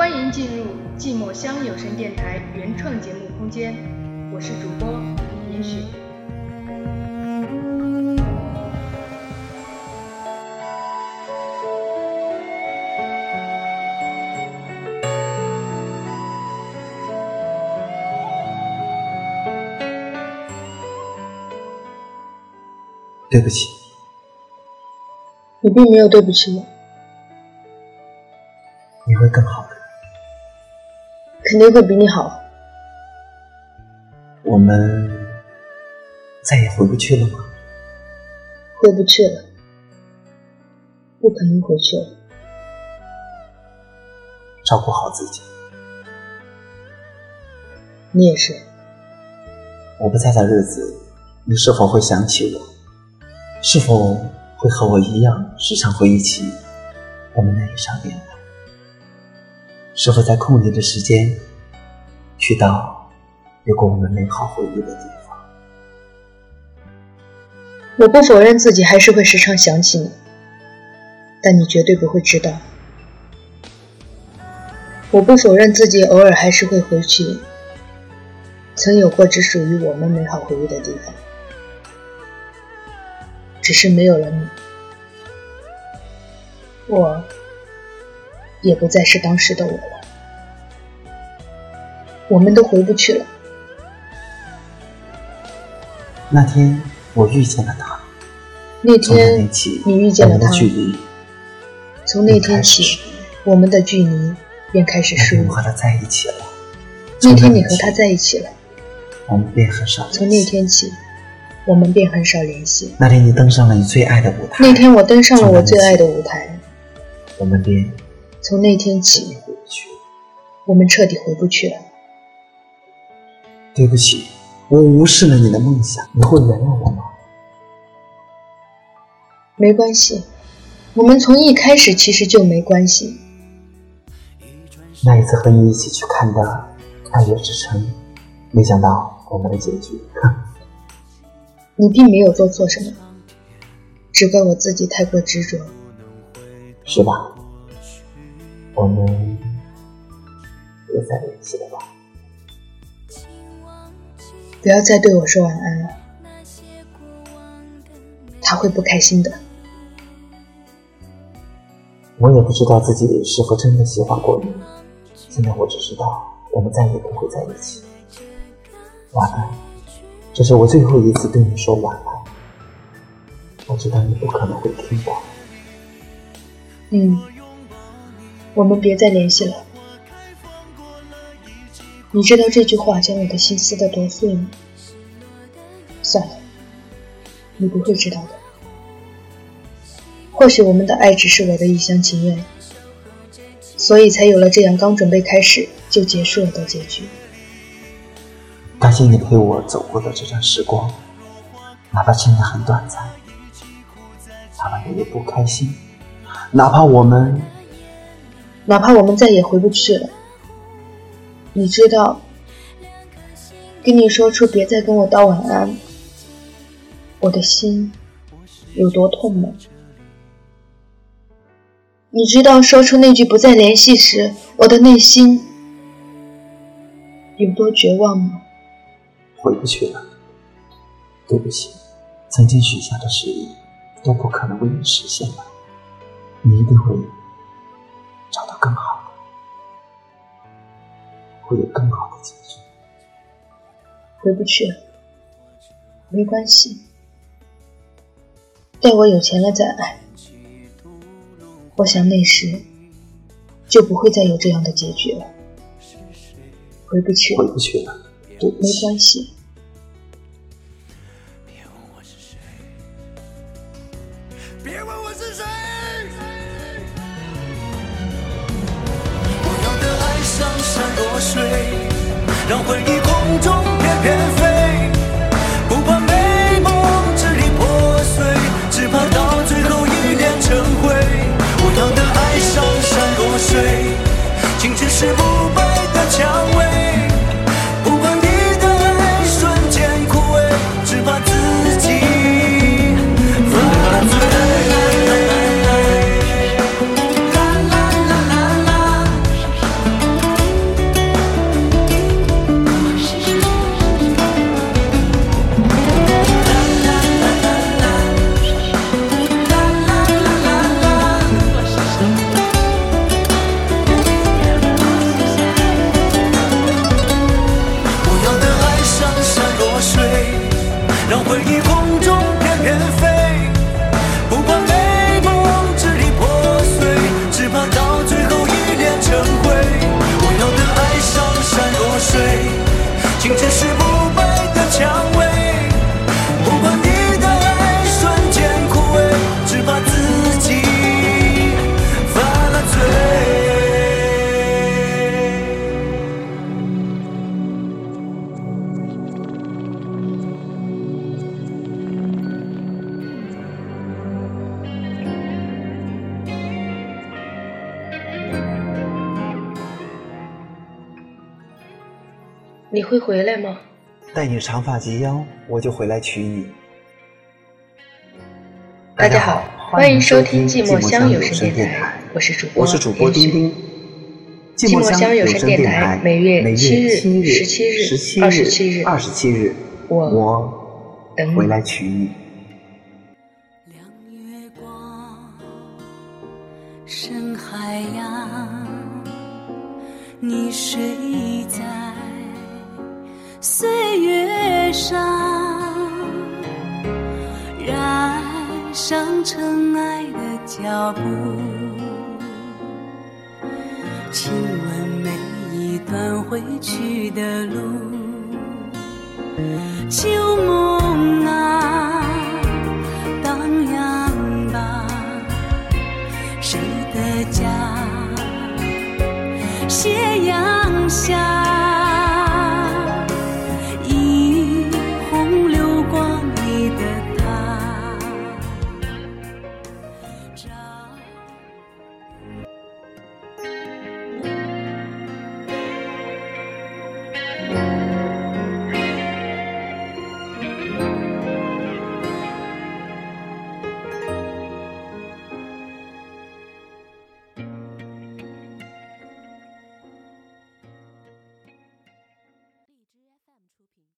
欢迎进入寂寞乡有声电台原创节目空间，我是主播严许。对不起，你并没有对不起我，你会更好的。肯定会比你好。我们再也回不去了吗？回不去了，不可能回去了。照顾好自己。你也是。我不在的日子，你是否会想起我？是否会和我一样，时常回忆起我们那一场恋爱？是否在空余的时间，去到有过我们美好回忆的地方？我不否认自己还是会时常想起你，但你绝对不会知道。我不否认自己偶尔还是会回去曾有过只属于我们美好回忆的地方。只是没有了你，我也不再是当时的我了。我们都回不去了。那天我遇见了他，那天你遇见了他，从那天起，我们的距离便开始疏远。我和他在一起了。那天你和他在一起了，我们便很少。从那天起。我们便很少联系。那天你登上了你最爱的舞台。那天我登上了我最爱的舞台。我们便从那天起。我们彻底回不去了。对不起，我无视了你的梦想。你会原谅我吗？没关系，我们从一开始其实就没关系。那一次和你一起去看的《爱乐之城》，没想到我们的结局。你并没有做错什么，只怪我自己太过执着，是吧？我们别再联系了吧。不要再对我说晚安了，他会不开心的。我也不知道自己是否真的喜欢过你，现在我只知道我们再也不会在一起。晚安。这是我最后一次对你说晚安，我知道你不可能会听到。嗯，我们别再联系了。你知道这句话将我的心撕得多碎吗？算了，你不会知道的。或许我们的爱只是我的一厢情愿，所以才有了这样刚准备开始就结束了的结局。感谢你陪我走过的这段时光，哪怕现在很短暂，哪怕有点不开心，哪怕我们，哪怕我们再也回不去了。你知道，跟你说出别再跟我道晚安，我的心有多痛吗？你知道说出那句不再联系时，我的内心有多绝望吗？回不去了，对不起，曾经许下的誓言都不可能为你实现了，你一定会会有更好的结局。回不去了，没关系，待我有钱了再爱，我想那时就不会再有这样的结局了。回不去，回不去了。没关系。让回忆空中翩翩飞。不怕美梦支离破碎，只怕到最后一念成灰。不要的爱像山若水，青春是不你会回来吗？待你长发及腰，我就回来娶你。大家好，欢迎收听《寂寞乡有声电台》，我是主播我是主播丁丁。寂寞乡有声电台每月七日、十七日、十七二十七日、二十七日，我我等回来娶你。亮月光，深海洋，你睡在岁上，染上尘埃的脚步，亲吻每一段回去的路。旧梦啊，